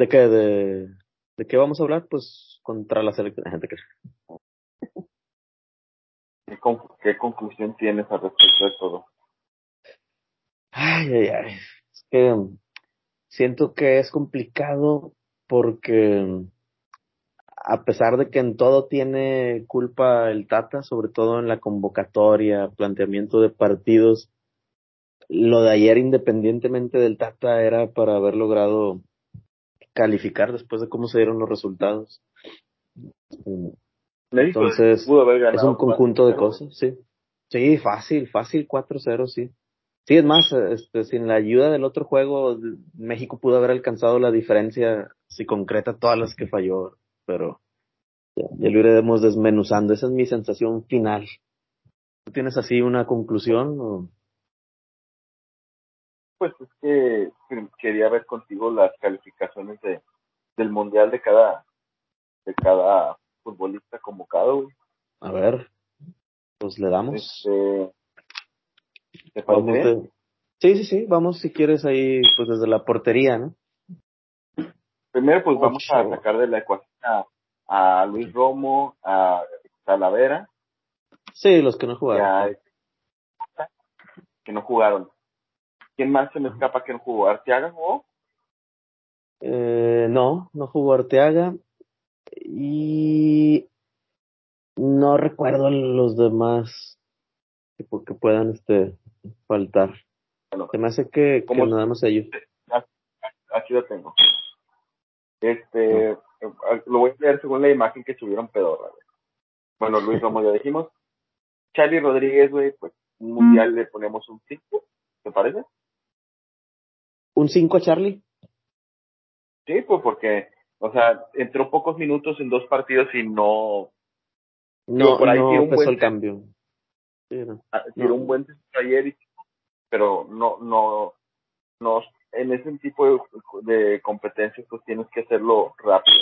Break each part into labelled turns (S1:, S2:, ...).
S1: ¿De qué? ¿De, de qué vamos a hablar? Pues contra la selección. Gente que...
S2: ¿Qué, ¿Qué conclusión tienes al respecto de todo?
S1: Ay, ay, ay. Es que siento que es complicado porque a pesar de que en todo tiene culpa el Tata, sobre todo en la convocatoria, planteamiento de partidos, lo de ayer independientemente del Tata era para haber logrado calificar después de cómo se dieron los resultados. Entonces, es un conjunto de cosas, sí. Sí, fácil, fácil 4-0, sí. Sí, es más, este, sin la ayuda del otro juego, México pudo haber alcanzado la diferencia si concreta todas las que falló, pero ya, lo iremos desmenuzando. Esa es mi sensación final. ¿Tú tienes así una conclusión? O?
S2: Pues es que quería ver contigo las calificaciones de, del mundial de cada de cada futbolista convocado.
S1: A ver, pues le damos.
S2: Este, ¿Te parece
S1: Sí, sí, sí, vamos si quieres ahí, pues desde la portería, ¿no?
S2: Primero, pues vamos a sacar de la ecuación a, Luis Romo, a Talavera.
S1: Sí, los que no jugaron.
S2: que no jugaron. ¿Quién más se me escapa que no jugó? ¿Arteaga jugó?
S1: Eh, no, no jugó Arteaga. Y no recuerdo los demás que, que puedan este faltar. se me hace que, que nada más ellos.
S2: Aquí lo tengo. Este, lo voy a leer según la imagen que subieron pedorra, Bueno, Luis Romo ya dijimos. Charlie Rodríguez, güey, pues un mundial le ponemos un 5, ¿te parece?
S1: ¿Un 5 a Charlie?
S2: Sí, pues porque, o sea, entró pocos minutos en dos partidos y no.
S1: No, por ahí no un buen, el cambio.
S2: Sí, no, ah, un buen ayer, pero no, no, no, en ese tipo de, de competencias pues tienes que hacerlo rápido.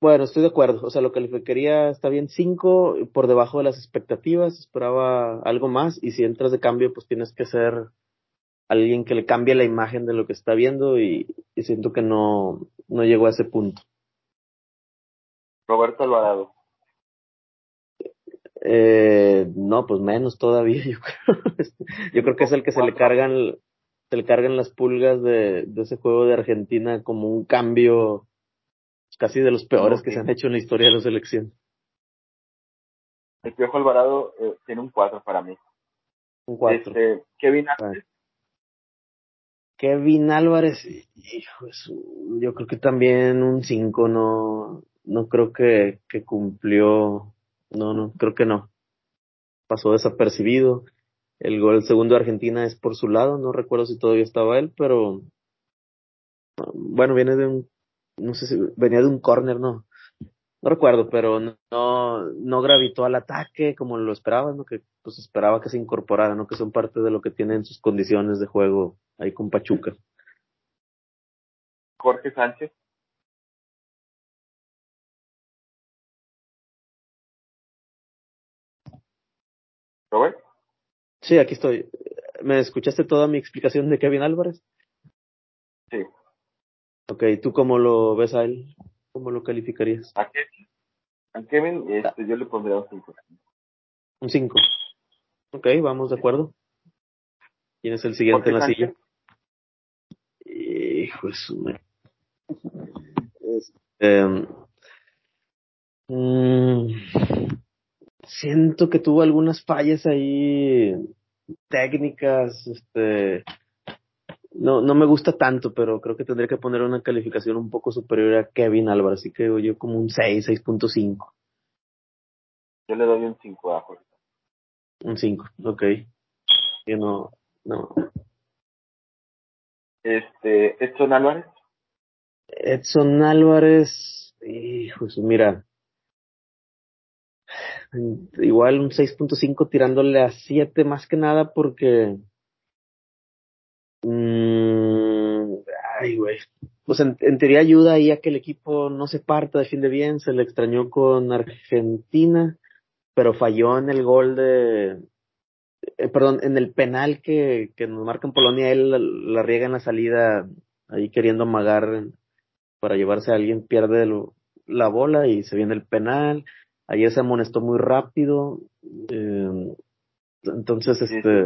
S1: Bueno, estoy de acuerdo. O sea, lo que quería está bien 5, por debajo de las expectativas, esperaba algo más y si entras de cambio pues tienes que ser alguien que le cambie la imagen de lo que está viendo y, siento que no, no llegó a ese punto.
S2: Roberto Alvarado.
S1: Eh, no, pues menos todavía, yo creo. yo creo que es el que se le cargan, se le cargan las pulgas de, de ese juego de Argentina como un cambio casi de los peores que se han hecho en la historia de la selección.
S2: El Piojo Alvarado eh, tiene un 4 para mí.
S1: Un 4.
S2: Este, Kevin.
S1: Kevin Álvarez, hijo, yo creo que también un 5, no, no creo que, que cumplió, no, no, creo que no. Pasó desapercibido. El gol segundo de Argentina es por su lado, no recuerdo si todavía estaba él, pero bueno, viene de un, no sé si venía de un córner, no, no recuerdo, pero no, no gravitó al ataque como lo esperaba, ¿no? Que pues esperaba que se incorporara, ¿no? Que son parte de lo que tienen sus condiciones de juego ahí con Pachuca.
S2: Jorge Sánchez. ¿Robert?
S1: Sí, aquí estoy. ¿Me escuchaste toda mi explicación de Kevin Álvarez?
S2: Sí.
S1: Ok, ¿tú cómo lo ves a él? ¿Cómo lo calificarías?
S2: A Kevin, a Kevin este, yo le pondría un 5.
S1: Un 5. Ok, vamos de acuerdo. ¿Quién es el siguiente en la silla? Hijo de su este, mm, siento que tuvo algunas fallas ahí técnicas, este, no, no me gusta tanto, pero creo que tendría que poner una calificación un poco superior a Kevin Álvarez, así que yo como un 6, 6.5.
S2: Yo le doy un 5 a Jorge.
S1: Un 5, ok. Yo no, no.
S2: Este, Edson Álvarez.
S1: Edson Álvarez, hijo, mira, igual un 6.5 tirándole a 7 más que nada porque mmm, ay güey pues en, teoría ayuda ahí a que el equipo no se parta, defiende bien, se le extrañó con Argentina, pero falló en el gol de, eh, perdón, en el penal que, que nos marca en Polonia, él la, riega en la salida, ahí queriendo amagar para llevarse a alguien, pierde la bola y se viene el penal. Ayer se amonestó muy rápido. Eh, entonces, este,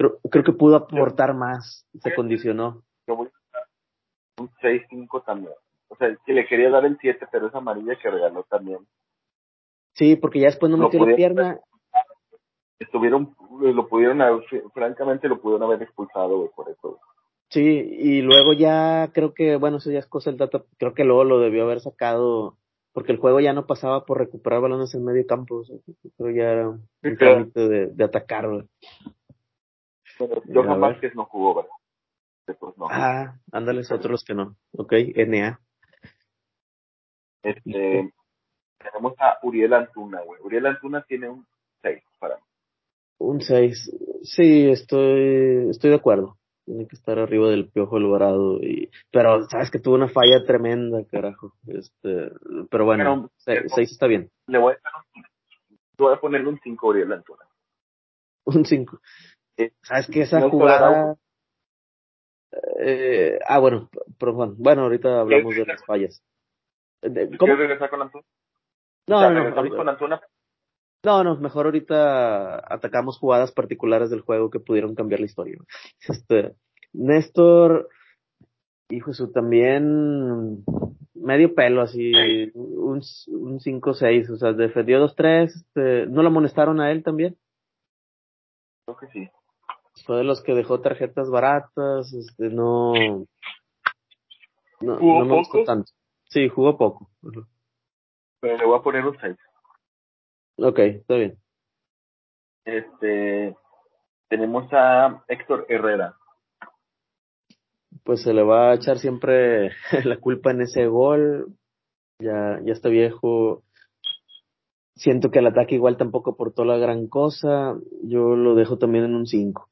S1: creo, creo que pudo aportar más, se condicionó.
S2: un 6-5 también. O sea, que le quería dar el 7, pero es amarilla que regaló también.
S1: Sí, porque ya después no metió la pierna.
S2: Estuvieron, lo pudieron, francamente lo pudieron haber expulsado, por eso.
S1: Sí, y luego ya creo que, bueno, eso ya es cosa del dato, creo que luego lo debió haber sacado, porque el juego ya no pasaba por recuperar balones en medio campo, creo ya era un trámite de, de atacar.
S2: Pero Johan que no jugó, ¿verdad?
S1: Pues no. Ah, ándales otros que no. Ok, NA.
S2: Este, tenemos a Uriel Antuna, güey. Uriel Antuna tiene un 6 para mí.
S1: Un 6. Sí, estoy, estoy de acuerdo. Tiene que estar arriba del Piojo Alvarado. Y, pero sabes que tuvo una falla tremenda, carajo. Este, pero bueno, 6 está bien.
S2: Le voy a, a ponerle un 5 a Uriel Antuna.
S1: Un 5. Eh, ¿Sabes que esa jugada... Eh, ah, bueno, pero bueno, bueno, ahorita hablamos de las fallas.
S2: ¿Quieres regresar con Antuna?
S1: No, no, no, con Antuna? No, no, mejor ahorita atacamos jugadas particulares del juego que pudieron cambiar la historia. Este, Néstor, hijo su también medio pelo así, un, un 5-6, o sea, defendió 2-3, este, ¿no lo amonestaron a él también?
S2: Creo que sí.
S1: Fue de los que dejó tarjetas baratas, este, no, no,
S2: no
S1: me gustó tanto. Sí, jugó poco.
S2: Pero le voy a poner un 6.
S1: Ok, está bien.
S2: Este, tenemos a Héctor Herrera.
S1: Pues se le va a echar siempre la culpa en ese gol. Ya, ya está viejo. Siento que el ataque igual tampoco aportó la gran cosa. Yo lo dejo también en un 5.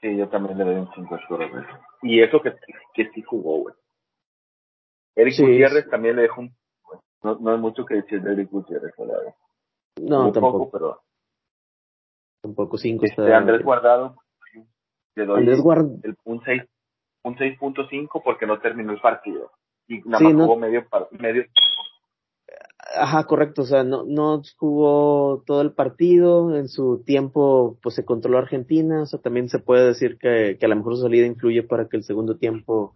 S2: Sí, yo también le doy un 5 a Y eso que, que sí jugó, güey. Eric Gutiérrez también le dejó un... No, no hay mucho que decir de Eric Gutiérrez, ¿verdad?
S1: No, tampoco. pero... Tampoco 5
S2: este, está... Andrés Guardado, le doy Andrés Guard... el, un 6 un 6.5 porque no terminó el partido. Y nada más jugó medio, medio
S1: Ajá, correcto, o sea, no, no jugó todo el partido, en su tiempo pues se controló Argentina, o sea, también se puede decir que, que a lo mejor su salida influye para que el segundo tiempo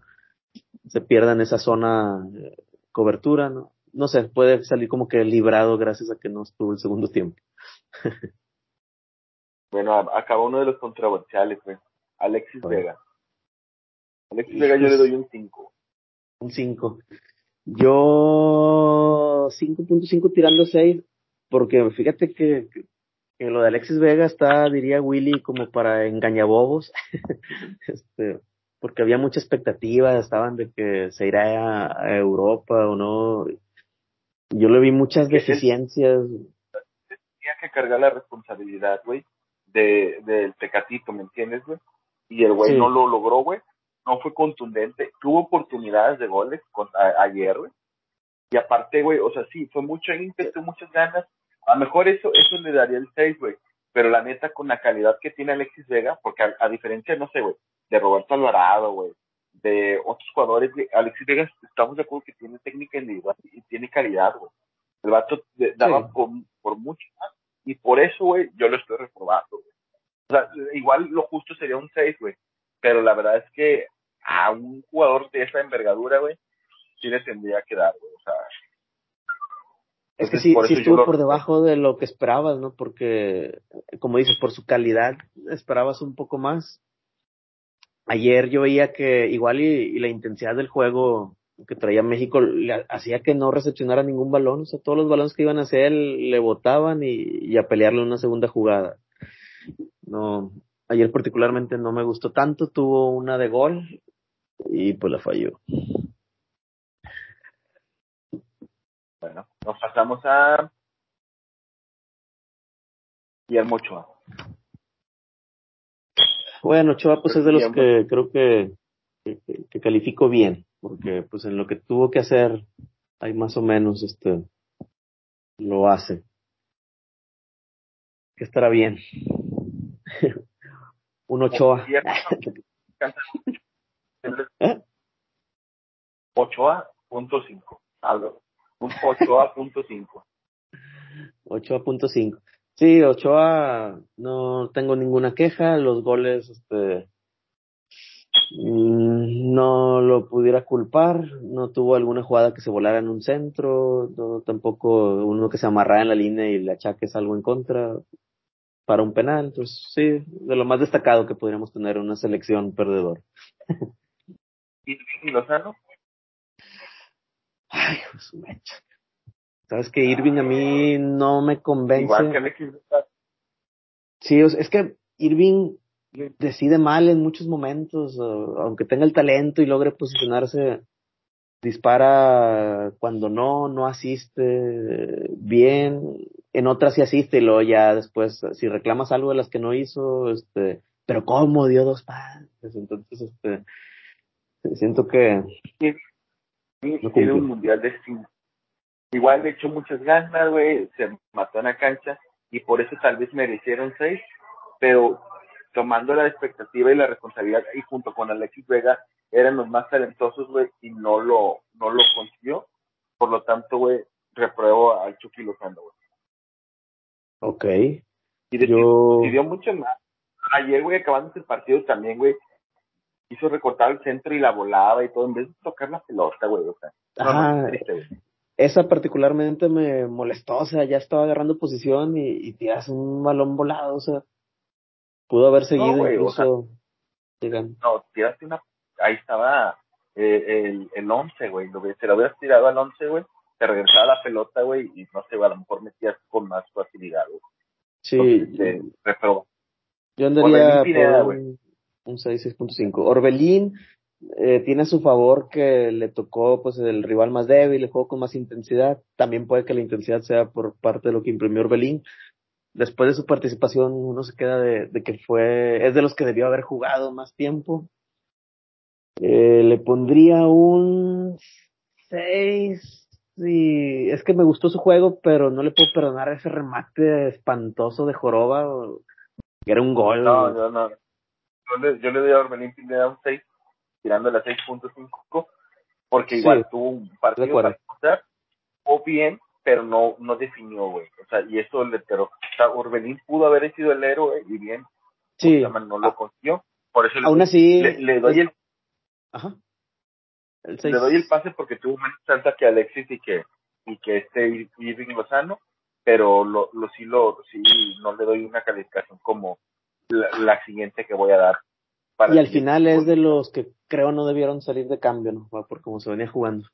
S1: se pierda en esa zona eh, cobertura, ¿no? No sé, puede salir como que librado gracias a que no estuvo el segundo tiempo.
S2: bueno, acabó uno de los controversiales, güey. Alexis Vega. Alexis Vega yo le doy un 5.
S1: Un 5. Yo 5.5 tirando 6, porque fíjate que, que, lo de Alexis Vega está, diría Willy, como para engañabobos, este, porque había mucha expectativa, estaban de que se irá a, Europa o no. Yo le vi muchas deficiencias.
S2: Tenía que cargar la responsabilidad, güey, de, del Tecatito, ¿me entiendes, güey? Y el güey no lo logró, güey no fue contundente, tuvo oportunidades de goles con, ayer, güey. Y aparte, güey, o sea, sí, fue mucho ímpetu, muchas ganas. A lo mejor eso, eso le daría el 6, güey. Pero la neta, con la calidad que tiene Alexis Vega, porque a, diferencia, no sé, güey, de Roberto Alvarado, güey, de otros jugadores, Alexis Vega, estamos de acuerdo que tiene técnica individual y tiene calidad, güey. El vato daba por, por mucho más. Y por eso, güey, yo lo estoy reprobando, güey. O sea, igual lo justo sería un 6, güey pero la verdad es que a un jugador de esa envergadura, güey, sí le tendría que dar, güey, o sea.
S1: Es que sí, sí estuvo por debajo de lo que esperabas, ¿no? Porque, como dices, por su calidad esperabas un poco más. Ayer yo veía que igual y, la intensidad del juego que traía México le hacía que no recepcionara ningún balón, o sea, todos los balones que iban a hacer le botaban y, y a pelearle una segunda jugada. No, Ayer particularmente no me gustó tanto, tuvo una de gol y pues la falló.
S2: Bueno, nos pasamos a Guillermo Ochoa.
S1: Bueno, Ochoa pues es de los que creo que, que, califico bien, porque pues en lo que tuvo que hacer, hay más o menos este, lo hace. Que estará bien. un Ochoa.
S2: ¿Eh? 8A.5. Algo. Un 8A.5.
S1: 8A.5. Sí, Ochoa no tengo ninguna queja, los goles este mm, no lo pudiera culpar, no tuvo alguna jugada que se volara en un centro, no tampoco uno que se amarrara en la línea y le achaques algo en contra para un penal, entonces sí, de lo más destacado que podríamos tener una selección perdedora.
S2: ¿Y Lozano?
S1: Ay, pues mecha. Sabes que Irving a mí no me convence.
S2: Igual que
S1: Sí, es que Irving decide mal en muchos momentos, aunque tenga el talento y logre posicionarse, dispara cuando no, no asiste bien, en otras sí asiste y luego ya después, si reclamas algo de las que no hizo, este, pero cómo dio dos pases, entonces, este, siento que...
S2: tiene un mundial de cinco igual le echó muchas ganas, güey, se mató en la cancha y por eso tal vez merecieron seis, pero tomando la expectativa y la responsabilidad y junto con Alexis Vega eran los más talentosos, güey, y no lo, no lo consiguió. Por lo tanto, güey, repruebo al Chucky Lozano, güey.
S1: Ok.
S2: Y de Yo... dio mucho más. Ayer, güey, acabando el partido también, güey, hizo recortar el centro y la volaba y todo, en vez de tocar la pelota, güey, o sea.
S1: Ajá. güey esa particularmente me molestó, o sea, ya estaba agarrando posición y, y tiras un balón volado, o sea, pudo haber seguido incluso.
S2: no, tiraste una, ahí estaba eh, el, el once, güey, lo, se lo hubieras tirado al once, güey, te regresaba la pelota, güey, y no sé, a lo mejor metías con más facilidad, güey.
S1: Sí. Entonces, Yo andaría por un, un 6, 6.5. Orbelín, eh, tiene a su favor que le tocó pues el rival más débil, el juego con más intensidad. También puede que la intensidad sea por parte de lo que imprimió Orbelín. Después de su participación, uno se queda de, que fue, es de los que debió haber jugado más tiempo. Eh, le pondría un 6. Y es que me gustó su juego, pero no le puedo perdonar ese remate espantoso de Joroba. Que era un gol.
S2: No, no, no. Yo le, yo le doy a Orbelín Pineda un 6 tirando la 6.5, porque igual tuvo un partido para pasar, o bien, pero no, no definió, güey. O sea, y eso le, pero, o sea, Orbelín pudo haber sido el héroe y bien,
S1: sí.
S2: no lo consiguió. Por eso
S1: Aún así,
S2: le, doy el, Ajá. le doy el pase porque tuvo menos tanta que Alexis y que, y que este Irving Lozano, pero lo, lo sí lo, sí, no le doy una calificación como la, la siguiente que voy a dar
S1: y al final es de los que creo no debieron salir de cambio, ¿no? Por cómo se venía jugando.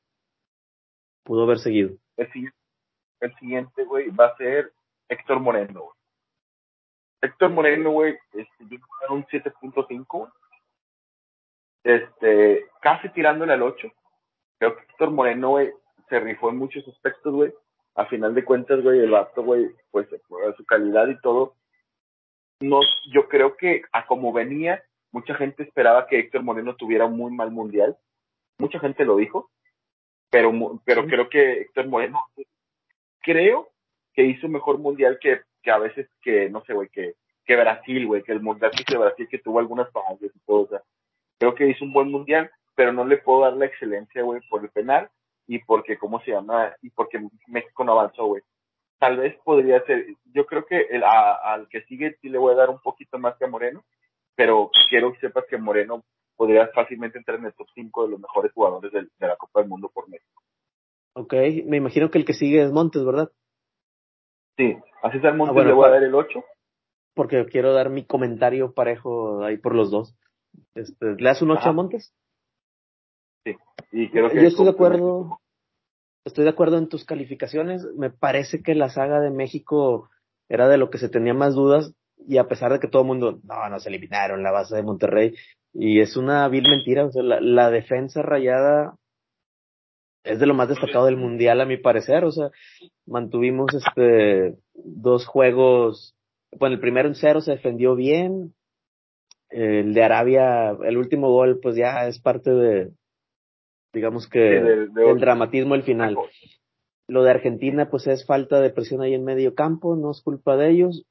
S1: Pudo haber seguido.
S2: El siguiente, güey, va a ser Héctor Moreno, güey. Héctor Moreno, güey, este, yo creo un 7.5, este, casi tirándole al 8. Creo que Héctor Moreno, güey, se rifó en muchos aspectos, güey. A final de cuentas, güey, el vato, güey, pues, su calidad y todo, no, yo creo que a como venía, Mucha gente esperaba que Héctor Moreno tuviera un muy mal mundial. Mucha gente lo dijo. Pero, pero creo que Héctor Moreno, creo que hizo mejor mundial que, que a veces que, no sé, güey, que, que Brasil, güey, que el mundial de Brasil que tuvo algunas fallas y todo. O sea, creo que hizo un buen mundial, pero no le puedo dar la excelencia, güey, por el penal y porque, ¿cómo se llama? Y porque México no avanzó, güey. Tal vez podría ser, yo creo que el, al que sigue sí le voy a dar un poquito más que a Moreno, pero quiero que sepas que Moreno podría fácilmente entrar en el top 5 de los mejores jugadores de, la Copa del Mundo por México.
S1: Ok, me imagino que el que sigue es Montes, ¿verdad?
S2: Sí, así el Montes, ah, le voy a dar el 8.
S1: Porque quiero dar mi comentario parejo ahí por los dos. Este, ¿Le das un 8 a Montes?
S2: Sí, y creo que...
S1: Yo estoy de acuerdo, estoy de acuerdo en tus calificaciones. Me parece que la saga de México era de lo que se tenía más dudas y a pesar de que todo el mundo, no, nos eliminaron la base de Monterrey, y es una vil mentira, o sea, la, la defensa rayada es de lo más destacado del mundial a mi parecer, o sea, mantuvimos este dos juegos, bueno, el primero en cero se defendió bien, el de Arabia, el último gol, pues ya es parte de, digamos que, del dramatismo el final. Lo de Argentina, pues es falta de presión ahí en medio campo, no es culpa de ellos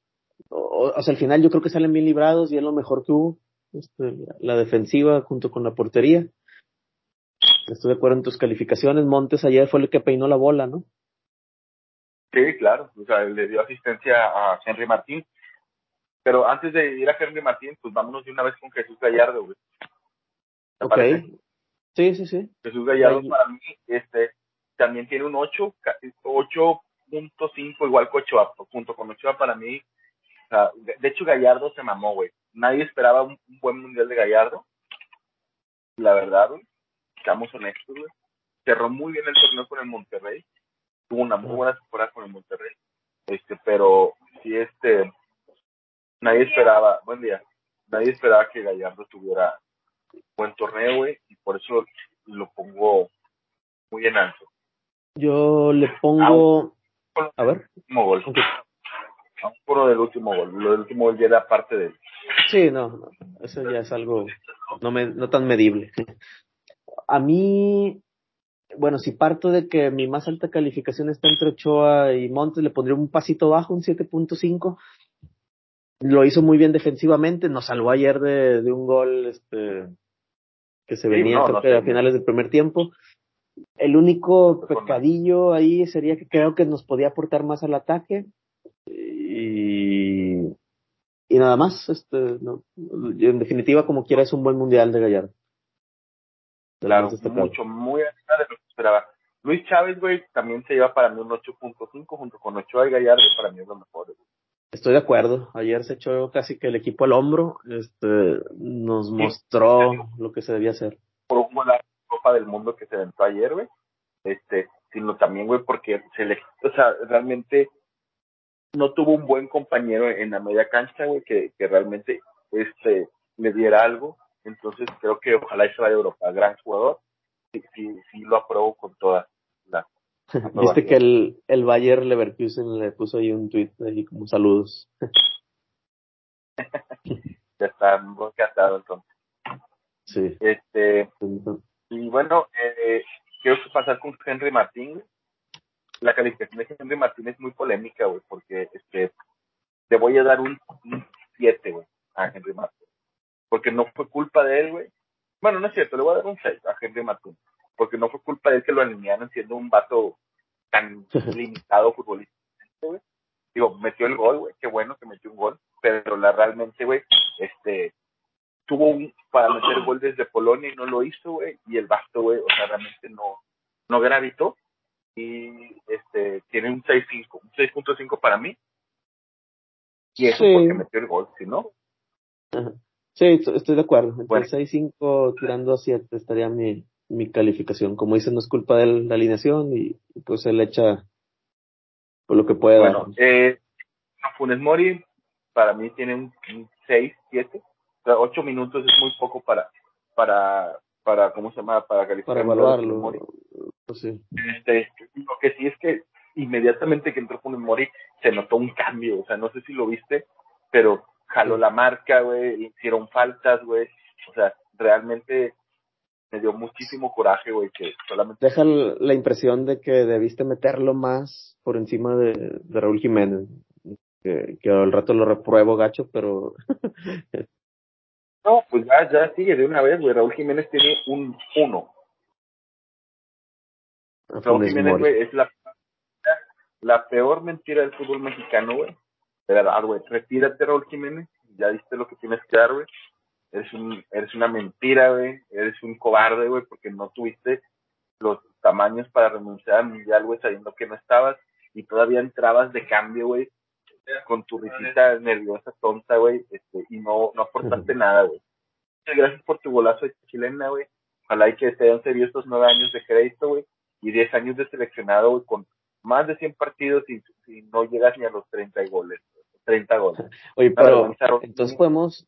S1: o, sea, al final yo creo que salen bien librados y es lo mejor que hubo. este, la defensiva junto con la portería. Estoy de acuerdo en tus calificaciones. Montes ayer fue el que peinó la bola, ¿no?
S2: Sí, claro. O sea, le dio asistencia a Henry Martín. Pero antes de ir a Henry Martín, pues vámonos de una vez con Jesús Gallardo, güey.
S1: Ok. Sí, sí, sí.
S2: Jesús Gallardo para mí, este, también tiene un 8, 8.5 igual que Ochoa, junto con Ochoa para mí. O sea, de hecho Gallardo se mamó, güey. Nadie esperaba un, buen mundial de Gallardo. La verdad, güey. Estamos honestos, güey. Cerró muy bien el torneo con el Monterrey. Tuvo una muy buena temporada con el Monterrey. Este, pero si este, nadie esperaba, buen día, nadie esperaba que Gallardo tuviera buen torneo, güey, y por eso lo pongo muy en alto.
S1: Yo le pongo, a ver,
S2: último gol. por lo del último gol, lo del último gol ya era parte de él.
S1: Sí, no, eso ya es algo no, me, no tan medible. A mí, bueno, si parto de que mi más alta calificación está entre Ochoa y Montes, le pondría un pasito bajo, un 7.5. Lo hizo muy bien defensivamente, nos salvó ayer de, de un gol este, que se venía a finales del primer tiempo. El único pecadillo ahí sería que creo que nos podía aportar más al ataque. Y, y nada más, este, no, en definitiva, como quiera, es un buen mundial de Gallardo.
S2: Claro, mucho, muy arriba de lo que esperaba. Luis Chávez, güey, también se lleva para mí un 8.5 junto con Ochoa y Gallardo, para mí es lo mejor.
S1: Estoy de acuerdo. Ayer se echó casi que el equipo al hombro. Este, nos mostró lo que se debía hacer.
S2: Por la Copa del Mundo que se aventó ayer, güey. Este, sino también, güey, porque se le, o sea, realmente no tuvo un buen compañero en la media cancha, güey, que, que realmente, este, le diera algo. Entonces creo que ojalá se vaya a Europa. Gran jugador. Sí, sí, sí lo apruebo con toda la,
S1: Viste que el, el Bayer Leverkusen le puso ahí un tweet ahí como saludos.
S2: ya está encantado entonces.
S1: Sí.
S2: Este, y bueno, eh, quiero pasar con Henry Martín. La calificación de Henry Martín es muy polémica, güey, porque este, te voy a dar un 7, güey, a Henry Martín. Porque no fue culpa de él, güey. Bueno, no es cierto, le voy a dar un 6 a Henry Martín porque no fue culpa de él que lo alinearon siendo un vato tan limitado futbolísticamente, Digo, metió el gol, güey, qué bueno que metió un gol, pero la realmente, güey, este, tuvo un, para meter gol desde Polonia y no lo hizo, güey, y el vato, güey, o sea, realmente no, no gravitó, y este, tiene un 6.5, un 6.5 para mí, y eso porque metió el gol, si no.
S1: Sí, estoy de acuerdo. Entre bueno. 6-5 tirando a 7 estaría mi, mi calificación. Como dicen, no es culpa de la alineación y pues él echa por lo que pueda.
S2: Bueno, eh, Funes Mori para mí tiene un, 6, 7, o sea, 8 minutos es muy poco para, para, para, ¿cómo se llama? Para calificar.
S1: Para evaluarlo. Pues sí.
S2: Este, lo que sí es que inmediatamente que entró Funes Mori se notó un cambio, o sea, no sé si lo viste, pero jaló la marca, güey, hicieron faltas, güey, o sea, realmente me dio muchísimo coraje, güey, que solamente...
S1: Deja la impresión de que debiste meterlo más por encima de, de Raúl Jiménez, que, que al rato lo repruebo gacho, pero...
S2: no, pues ya, ya sigue de una vez, güey, Raúl Jiménez tiene un 1. Raúl Jiménez, güey, es la, la peor mentira del fútbol mexicano, güey. De verdad, güey, retírate, Raúl Jiménez, ya viste lo que tienes que dar, güey eres un eres una mentira, güey, eres un cobarde, güey, porque no tuviste los tamaños para renunciar al mundial, güey, sabiendo que no estabas y todavía entrabas de cambio, güey, con tu risita nerviosa, tonta, güey, este, y no, no aportaste nada, güey. Gracias por tu golazo de chilena, güey. Ojalá y que te hayan servido estos nueve años de crédito, güey, y diez años de seleccionado, güey, con más de 100 partidos y, y no llegas ni a los 30 goles, 30 goles.
S1: Oye, pero entonces podemos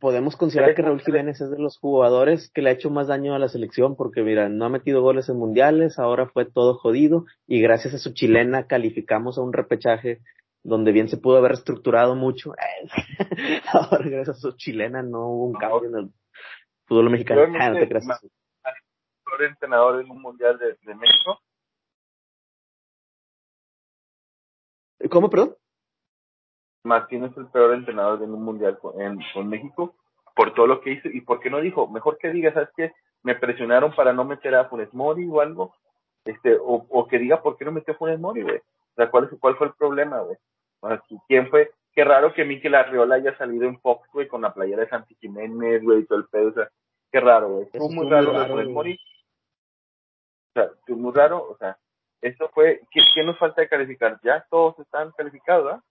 S1: podemos considerar que Raúl Jiménez es de los jugadores que le ha hecho más daño a la selección porque mira, no ha metido goles en mundiales, ahora fue todo jodido y gracias a su chilena calificamos a un repechaje donde bien se pudo haber estructurado mucho. ahora gracias a su chilena no hubo un cambio en el fútbol mexicano. Ah, no
S2: te entrenador en un mundial de, de México.
S1: ¿Cómo, perdón?
S2: Martín es el peor entrenador de un mundial con, en, con México. por todo lo que hizo y por qué no dijo, mejor que diga, ¿sabes qué? Me presionaron para no meter a Funes Mori o algo, este, o, o que diga por qué no metió a Funes Mori, güey. O sea, ¿cuál, es, cuál fue el problema, güey? ¿Quién fue? Qué raro que Mikel Arriola haya salido en Fox, güey, con la playera de Santi Jiménez, güey, y todo el pedo, o sea, qué raro, güey. Fue muy raro, raro Funes Mori. O sea, fue muy raro, o sea, eso fue, ¿qué, ¿qué, nos falta de calificar? Ya todos están calificados, ¿verdad?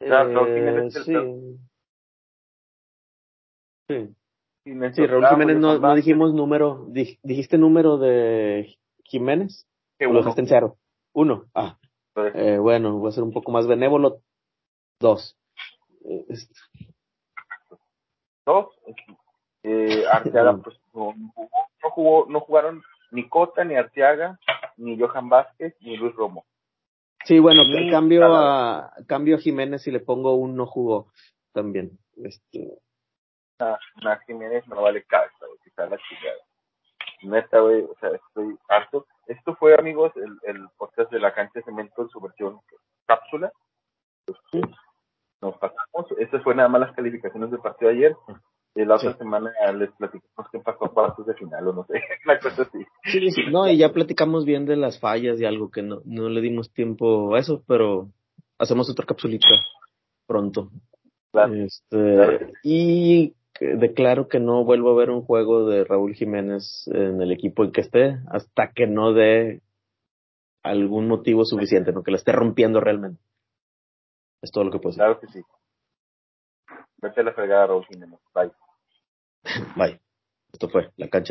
S1: Eh, sí. Sí. Sí, Raúl Jiménez no, no dijimos número, dijiste número de Jiménez, o lo dejaste en cero. Uno, ah. Eh, bueno, voy a ser un poco más benévolo. Dos.
S2: Dos. Eh, Arteaga, pues no, no, jugó, no jugaron ni Cota, ni Arteaga, ni Johan Vázquez, ni Luis Romo.
S1: Sí, bueno, cambio a, cambio a Jiménez y le pongo un no jugó también. Este,
S2: a, a Jiménez no vale cabeza, güey, quizá la chingada. Neta, güey, o sea, estoy harto. Esto fue, amigos, el, el podcast de la cancha de cemento en su versión cápsula. Pues, nos pasamos. Estas fue nada más las calificaciones del partido de ayer. Y la otra semana les platicamos qué pasó a cuartos de final o no sé, una cosa así.
S1: Sí, sí, no, y ya platicamos bien de las fallas y algo que no, no le dimos tiempo a eso, pero hacemos otra capsulita pronto. Claro. Este, y declaro que no vuelvo a ver un juego de Raúl Jiménez en el equipo en que esté hasta que no dé algún motivo suficiente, no que la esté rompiendo realmente. Es todo lo que puedo decir.
S2: Claro que sí. Vete a la fregada, Raúl Jiménez. Bye.
S1: Bye. Esto fue la cancha